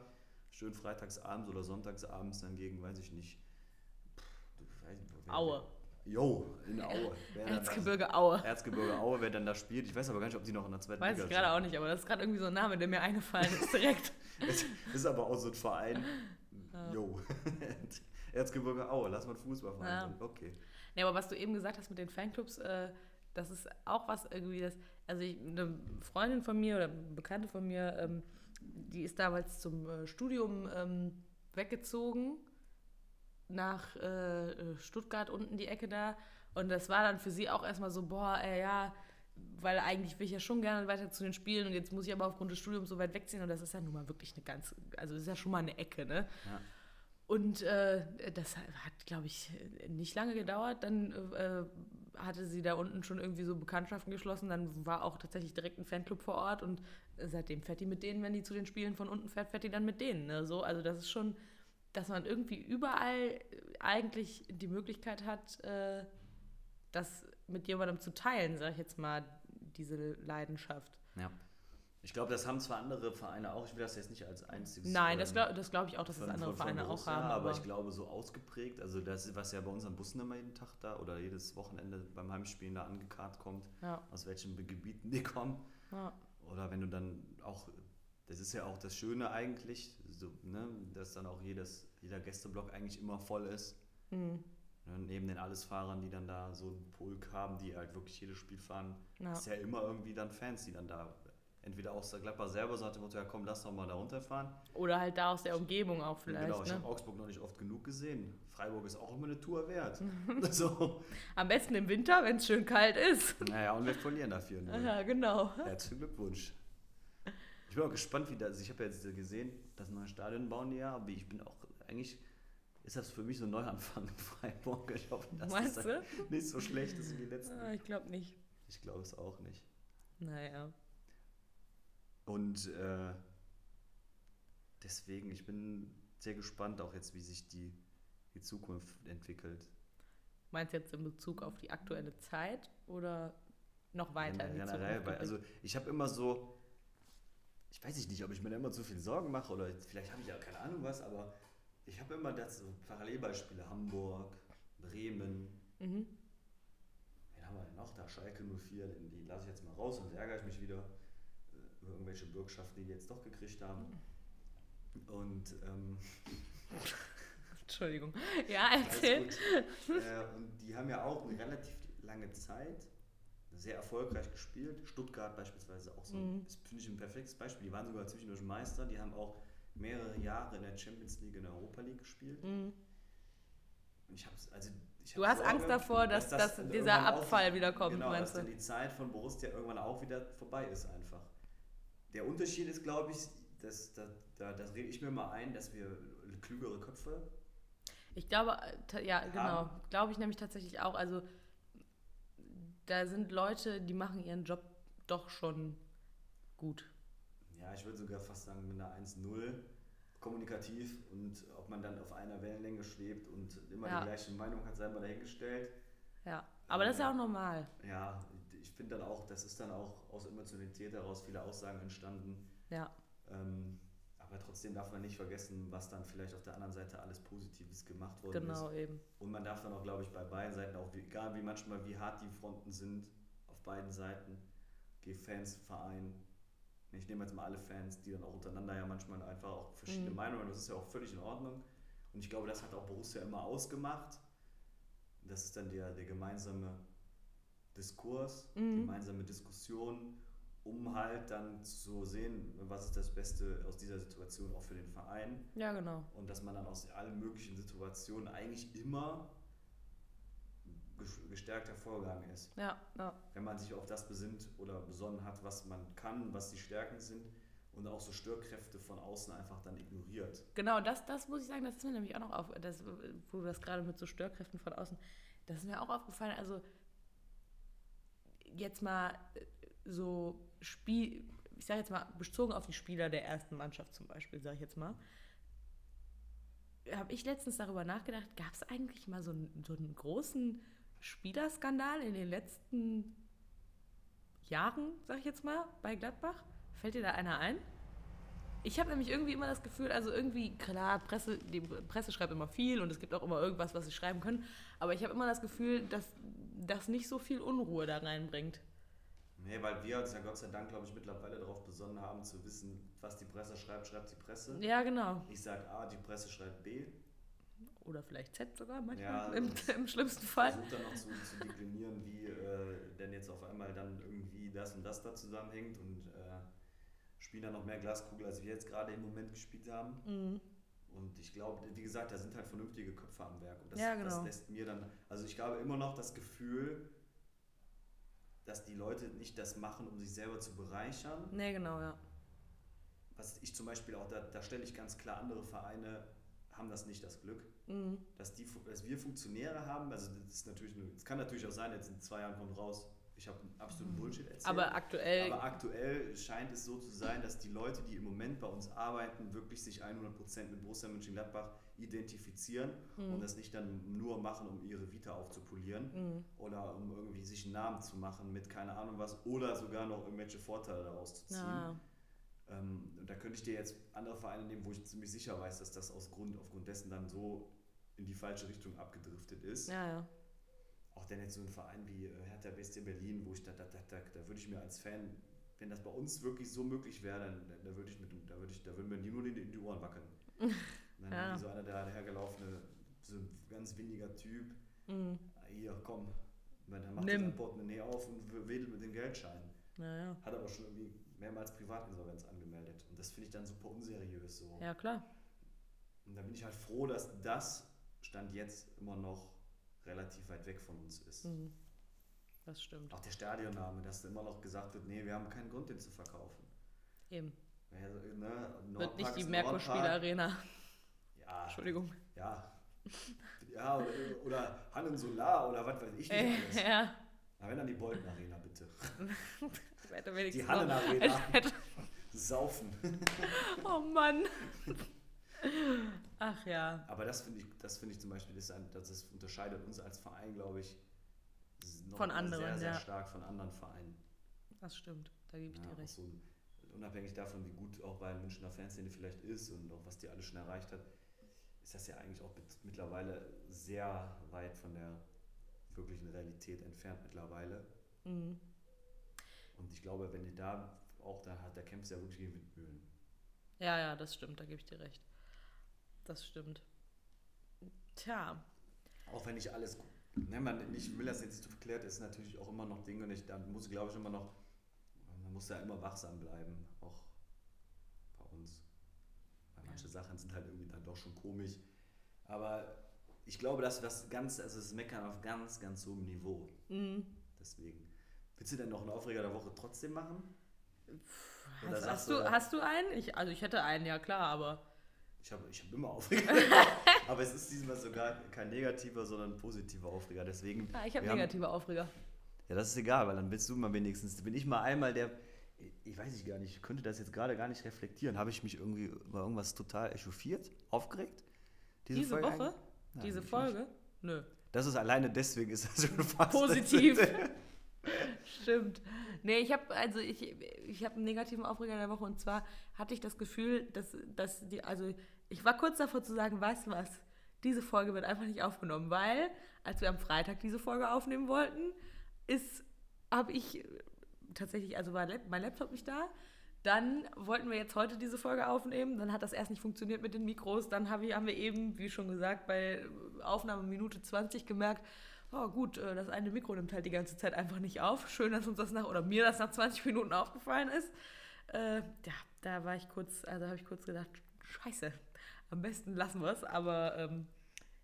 Schön freitagsabends oder sonntagsabends dann gegen, weiß ich nicht. Pff, Aue. Jo, in Aue. Erzgebirge Aue. Erzgebirge Aue, wer dann da spielt. Ich weiß aber gar nicht, ob die noch in der zweiten weiß Liga. Weiß ich gerade auch nicht, aber das ist gerade irgendwie so ein Name, der mir eingefallen ist direkt. das ist aber auch so ein Verein. Jo. Erzgebirge Aue, lass mal Fußball fahren. Ja. Okay. Ja, aber was du eben gesagt hast mit den Fanclubs, äh, das ist auch was irgendwie, das, also ich, eine Freundin von mir oder eine Bekannte von mir, ähm, die ist damals zum äh, Studium ähm, weggezogen nach äh, Stuttgart unten die Ecke da. Und das war dann für sie auch erstmal so, boah, ey, ja, weil eigentlich will ich ja schon gerne weiter zu den Spielen und jetzt muss ich aber aufgrund des Studiums so weit wegziehen und das ist ja nun mal wirklich eine ganz, also das ist ja schon mal eine Ecke, ne? Ja. Und äh, das hat, glaube ich, nicht lange gedauert. Dann äh, hatte sie da unten schon irgendwie so Bekanntschaften geschlossen. Dann war auch tatsächlich direkt ein Fanclub vor Ort und seitdem fährt die mit denen, wenn die zu den Spielen von unten fährt, fährt die dann mit denen. Ne? So, also das ist schon, dass man irgendwie überall eigentlich die Möglichkeit hat, äh, das mit jemandem zu teilen, sage ich jetzt mal, diese Leidenschaft. Ja. Ich glaube, das haben zwar andere Vereine auch, ich will das jetzt nicht als einziges. Nein, das glaube glaub ich auch, dass von, das andere von, Vereine auch haben. Aber, aber, ich glaube, so ausgeprägt, also das, was ja bei unseren Bussen immer jeden Tag da oder jedes Wochenende beim Heimspielen da angekarrt kommt, ja. aus welchen Gebieten die kommen. Ja. Oder wenn du dann auch, das ist ja auch das Schöne eigentlich, so, ne, dass dann auch jedes, jeder Gästeblock eigentlich immer voll ist. Mhm. Ne, neben den Allesfahrern, die dann da so einen Pulk haben, die halt wirklich jedes Spiel fahren, ja. ist ja immer irgendwie dann Fans, die dann da entweder aus der Gladbach selber sagt, ja komm, lass doch mal da runterfahren. Oder halt da aus der Umgebung auch vielleicht. Genau, ich ne? habe Augsburg noch nicht oft genug gesehen. Freiburg ist auch immer eine Tour wert. so. Am besten im Winter, wenn es schön kalt ist. Naja, und wir verlieren dafür. Ne? Ja, genau. Herzlichen Glückwunsch. Ich bin auch gespannt, wie das, also ich habe ja jetzt gesehen, das neue Stadion bauen die ja, aber ich bin auch eigentlich ist das für mich so ein Neuanfang in Freiburg. Ich hoffe, dass Meinst das du? nicht so schlecht ist wie die letzten. Ah, ich glaube nicht. Ich glaube es auch nicht. Naja. Und äh, deswegen, ich bin sehr gespannt auch jetzt, wie sich die, die Zukunft entwickelt. Meinst du jetzt in Bezug auf die aktuelle Zeit oder noch weiter? Ja, generell, weil, also ich habe immer so, ich weiß nicht, ob ich mir da immer zu viel Sorgen mache oder vielleicht habe ich ja keine Ahnung was, aber ich habe immer das so Parallelbeispiele, Hamburg, Bremen. Mhm. Wen haben wir denn noch da? Schalke 04, die lasse ich jetzt mal raus und ärgere ich mich wieder über irgendwelche Bürgschaften, die die jetzt doch gekriegt haben. Und ähm, Entschuldigung. Ja, erzähl. Äh, und die haben ja auch eine relativ lange Zeit sehr erfolgreich gespielt. Stuttgart beispielsweise auch so, mhm. das finde ich ein perfektes Beispiel. Die waren sogar zwischendurch Meister, die haben auch mehrere Jahre in der Champions League, in der Europa League gespielt. Mhm. Ich hab's, also ich du hast Sorge, Angst davor, dass, dass, dass dieser Abfall wieder kommt, genau, meinst dass du? Dann die Zeit von Borussia irgendwann auch wieder vorbei ist einfach. Der Unterschied ist, glaube ich, dass, da, da, das rede ich mir mal ein, dass wir klügere Köpfe. Ich glaube, ja, genau. Glaube ich nämlich tatsächlich auch. Also, da sind Leute, die machen ihren Job doch schon gut. Ja, ich würde sogar fast sagen, mit einer 1-0 kommunikativ und ob man dann auf einer Wellenlänge schwebt und immer ja. die gleiche Meinung hat, sei mal dahingestellt. Ja, aber das ist ja auch normal. Ja, ich finde dann auch, das ist dann auch aus Emotionalität heraus viele Aussagen entstanden. Ja. Ähm, aber trotzdem darf man nicht vergessen, was dann vielleicht auf der anderen Seite alles Positives gemacht worden genau, ist. Genau, eben. Und man darf dann auch, glaube ich, bei beiden Seiten, auch egal wie manchmal, wie hart die Fronten sind, auf beiden Seiten, Fans, Verein, ich nehme jetzt mal alle Fans, die dann auch untereinander ja manchmal einfach auch verschiedene mhm. Meinungen das ist ja auch völlig in Ordnung. Und ich glaube, das hat auch Borussia immer ausgemacht. Das ist dann der, der gemeinsame Diskurs, mhm. gemeinsame Diskussion, um halt dann zu sehen, was ist das Beste aus dieser Situation auch für den Verein. Ja, genau. Und dass man dann aus allen möglichen Situationen eigentlich immer gestärkt hervorgegangen ist. Ja, ja. Wenn man sich auf das besinnt oder besonnen hat, was man kann, was die Stärken sind und auch so Störkräfte von außen einfach dann ignoriert. Genau, das, das muss ich sagen, das ist mir nämlich auch noch auf, das, wo du das gerade mit so Störkräften von außen, das ist mir auch aufgefallen, also jetzt mal äh, so Spiel, ich sage jetzt mal, bezogen auf die Spieler der ersten Mannschaft zum Beispiel, sage ich jetzt mal, habe ich letztens darüber nachgedacht, gab es eigentlich mal so einen, so einen großen Spielerskandal in den letzten Jahren, sage ich jetzt mal, bei Gladbach? Fällt dir da einer ein? Ich habe nämlich irgendwie immer das Gefühl, also irgendwie, klar, Presse, die Presse schreibt immer viel und es gibt auch immer irgendwas, was sie schreiben können, aber ich habe immer das Gefühl, dass das nicht so viel Unruhe da reinbringt. Nee, weil wir uns ja Gott sei Dank, glaube ich, mittlerweile darauf besonnen haben, zu wissen, was die Presse schreibt, schreibt die Presse. Ja, genau. Ich sage A, die Presse schreibt B. Oder vielleicht Z sogar manchmal, ja, im, im, schlimmsten Fall. Versucht dann noch zu, zu deklinieren, wie äh, denn jetzt auf einmal dann irgendwie das und das da zusammenhängt und äh, spielen dann noch mehr Glaskugel, als wir jetzt gerade im Moment gespielt haben. Mhm. Und ich glaube, wie gesagt, da sind halt vernünftige Köpfe am Werk. Und das, ja, genau. das lässt mir dann, also ich habe immer noch das Gefühl, dass die Leute nicht das machen, um sich selber zu bereichern. Nee, genau, ja. Was ich zum Beispiel auch, da, da stelle ich ganz klar, andere Vereine haben das nicht das Glück, Mhm. dass, die, dass wir Funktionäre haben. Also das ist natürlich, es kann natürlich auch sein, jetzt in zwei Jahren kommt raus, ich habe absoluten Bullshit erzählt. Aber aktuell, Aber aktuell scheint es so zu sein, dass die Leute, die im Moment bei uns arbeiten, wirklich sich 100% mit Borussia Mönchengladbach identifizieren Mhm. und das nicht dann nur machen, um ihre Vita aufzupolieren Mhm. oder um irgendwie sich einen Namen zu machen mit keine Ahnung was oder sogar noch irgendwelche Vorteile daraus zu ziehen. ja, Ähm, und da könnte ich dir jetzt andere Vereine nehmen, wo ich ziemlich sicher weiß, dass das aus Grund, aufgrund dessen dann so in die falsche Richtung abgedriftet ist. ja, ja. Auch denn jetzt so ein Verein wie äh, Hertha BSC Berlin, wo ich da, da, da, da, da würde ich mir als Fan, wenn das bei uns wirklich so möglich wäre, dann da, da würde ich mit da würde ich, da würden mir nur die, die Ohren wackeln. dann Ja. wie so einer der hergelaufene, so ein ganz windiger Typ, Mhm. hier komm, dann macht er sein Portemonnaie auf und wedelt mit den Geldscheinen. ja. Hat aber schon irgendwie mehrmals Privatinsolvenz angemeldet. Und das finde ich dann super unseriös so. Ja, klar. Und da bin ich halt froh, dass das Stand jetzt immer noch relativ weit weg von uns ist. Mhm. Das stimmt. Auch der Stadionname, dass immer noch gesagt wird, nee, wir haben keinen Grund, den zu verkaufen. Eben. Ja, so, ne, Wird nicht die ist Merkur Nordpark. Spielarena. Ja, Entschuldigung. ja. Ja, oder, oder Hannen Solar oder was weiß ich nicht alles. ja. Na, wenn dann die Bolton Arena, bitte. Die Hannen Arena. Saufen. Oh Mann. Ach ja. Aber das finde ich, das finde ich zum Beispiel, das, ein, das ist, unterscheidet uns als Verein, glaube ich, noch Von anderen, sehr, sehr ja. stark von anderen Vereinen. Das stimmt. Da gebe ich Ja, dir recht. so, unabhängig davon, wie gut auch bei Münchner Fanszene vielleicht ist und auch was die alles schon erreicht hat, ist das ja eigentlich auch mit, mittlerweile sehr weit von der wirklichen Realität entfernt mittlerweile. Mhm. Und ich glaube, wenn ihr da auch da hat, da kämpft ja wirklich gegen Windmühlen. Ja, ja, das stimmt. Da gebe ich dir recht. Das stimmt. Tja. Auch wenn nicht alles, ne, man, ich will das jetzt nicht verklärt, ist natürlich auch immer noch Dinge, und ich, da muss glaube ich immer noch, man muss ja immer wachsam bleiben, auch manche Sachen sind halt irgendwie dann doch schon komisch. Aber ich glaube, dass das ganz, also es meckern auf ganz, ganz hohem Niveau. Mhm. Deswegen. Willst du denn noch einen Aufreger der Woche trotzdem machen? Oder Hast, hast, du, du, hast du einen? Ich, also ich hätte einen, ja klar, aber. Ich habe ich hab immer Aufreger. Aber es ist diesmal sogar kein negativer, sondern ein positiver Aufreger. Deswegen. Ah, ich habe haben- negative Aufreger. Ja, das ist egal, weil dann bist du mal wenigstens. Bin ich mal einmal der. Ich weiß ich gar nicht, ich könnte das jetzt gerade gar nicht reflektieren. Habe ich mich irgendwie über irgendwas total echauffiert, aufgeregt? Diese, Folge Woche? Nein, Diese Folge? nicht. Nö. Das ist alleine deswegen ist das schon fast. Positiv. Stimmt. Nee, ich habe also ich, ich habe einen negativen Aufreger der Woche und zwar hatte ich das Gefühl, dass, dass die, also ich war kurz davor zu sagen, weißt du was, diese Folge wird einfach nicht aufgenommen, weil als wir am Freitag diese Folge aufnehmen wollten, ist, habe ich tatsächlich, also war mein Laptop nicht da. Dann wollten wir jetzt heute diese Folge aufnehmen. Dann hat das erst nicht funktioniert mit den Mikros. Dann haben wir, haben wir eben, wie schon gesagt, bei Aufnahme Minute 20 gemerkt, oh gut, äh, das eine Mikro nimmt halt die ganze Zeit einfach nicht auf. Schön, dass uns das nach, oder mir das nach 20 Minuten aufgefallen ist. Äh, ja, da war ich kurz, also habe ich kurz gedacht, scheiße, am besten lassen wir es. Aber ähm,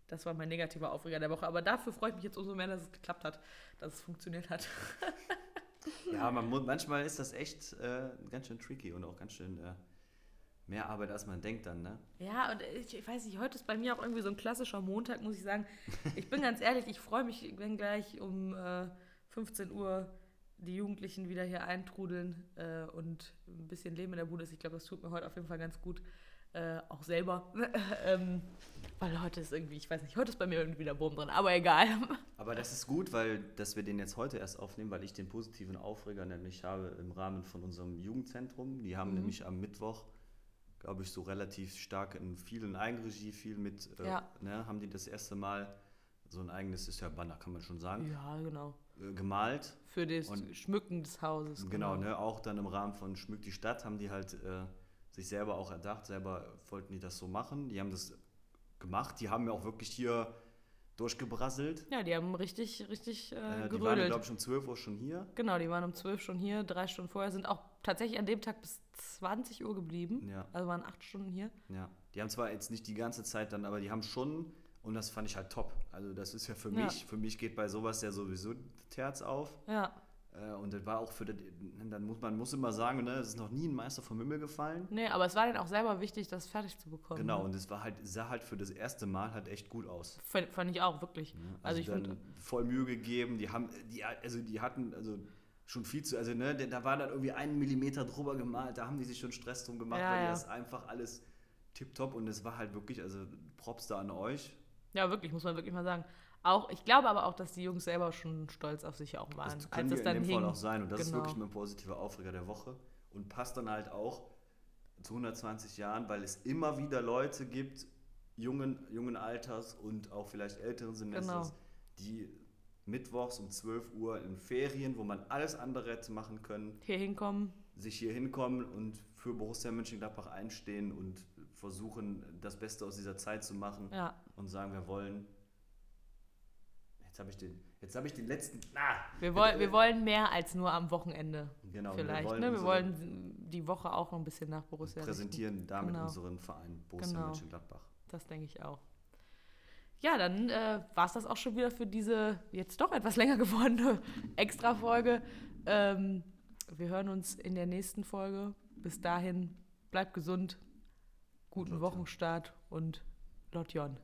das war mein negativer Aufreger der Woche. Aber dafür freue ich mich jetzt umso mehr, dass es geklappt hat, dass es funktioniert hat. Ja, man manchmal ist das echt äh, ganz schön tricky und auch ganz schön äh, mehr Arbeit, als man denkt dann, ne? Ja, und ich, ich weiß nicht, heute ist bei mir auch irgendwie so ein klassischer Montag, muss ich sagen. Ich bin ganz ehrlich, ich freue mich, wenn gleich um äh, 15 Uhr die Jugendlichen wieder hier eintrudeln äh, und ein bisschen Leben in der Bude ist. Ich glaube, das tut mir heute auf jeden Fall ganz gut. Äh, auch selber. ähm, weil heute ist irgendwie, ich weiß nicht, heute ist bei mir irgendwie der Wurm drin, aber egal. Aber das ist gut, weil dass wir den jetzt heute erst aufnehmen, weil ich den positiven Aufreger nämlich habe im Rahmen von unserem Jugendzentrum. Die haben Mhm. nämlich am Mittwoch, glaube ich, so relativ stark in vielen Eigenregie, viel mit, äh, Ja. ne, haben die das erste Mal so ein eigenes, ist ja Banner, kann man schon sagen, Ja, genau. äh, gemalt. Für das Und- Schmücken des Hauses. Genau, ne, auch dann im Rahmen von Schmück die Stadt haben die halt äh, sich selber auch erdacht, selber wollten die das so machen. Die haben das gemacht, die haben ja auch wirklich hier durchgebrasselt. Ja, die haben richtig, richtig äh, Äh, die waren, gerödelt. glaube ich, um 12 Uhr schon hier. Genau, die waren um 12 schon hier, drei Stunden vorher, sind auch tatsächlich an dem Tag bis 20 Uhr geblieben. Ja. Also waren acht Stunden hier. Ja, die haben zwar jetzt nicht die ganze Zeit dann, aber die haben schon, und das fand ich halt top. Also das ist ja für Ja. mich, für mich geht bei sowas ja sowieso das Herz auf. Ja, und das war auch für das, dann muss man muss immer sagen, ne, es ist noch nie ein Meister vom Himmel gefallen. Nee, aber es war dann auch selber wichtig, das fertig zu bekommen. Genau, ne? und es war halt, sah halt für das erste Mal halt echt gut aus. Fand, fand ich auch, wirklich. Ne? Also, Also, ich dann voll Mühe gegeben, die haben, die, also die hatten, also schon viel zu, also ne, da war dann irgendwie einen Millimeter drüber gemalt, da haben die sich schon Stress drum gemacht, Ja, weil ja. das einfach alles tipptopp und es war halt wirklich, also Props da an euch. ja, wirklich, muss man wirklich mal sagen. Auch, ich glaube aber auch, dass die Jungs selber schon stolz auf sich auch waren. Das können die es in dem hing. Fall auch sein. Und das ist Genau. wirklich mein positiver Aufreger der Woche. Und passt dann halt auch zu 120 Jahren, weil es immer wieder Leute gibt, jungen, jungen Alters und auch vielleicht älteren Semesters, Genau. die mittwochs um 12 Uhr in Ferien, wo man alles andere hätte machen können, Hier hinkommen. sich hier hinkommen und für Borussia Mönchengladbach einstehen und versuchen, das Beste aus dieser Zeit zu machen Ja, und sagen, wir wollen. Jetzt habe ich den, jetzt habe ich den letzten. Ah, wir, woll, wir wollen mehr als nur am Wochenende. Genau, vielleicht. wir wollen, ne? wir wollen die Woche auch noch ein bisschen nach Borussia richten. präsentieren damit Genau. unseren Verein Borussia Genau. Mönchengladbach. Das denke ich auch. Ja, dann äh, war es das auch schon wieder für diese jetzt doch etwas länger gewordene Extra-Folge. Ähm, wir hören uns in der nächsten Folge. Bis dahin, bleibt gesund, guten Lotjon. Wochenstart und Lotjon.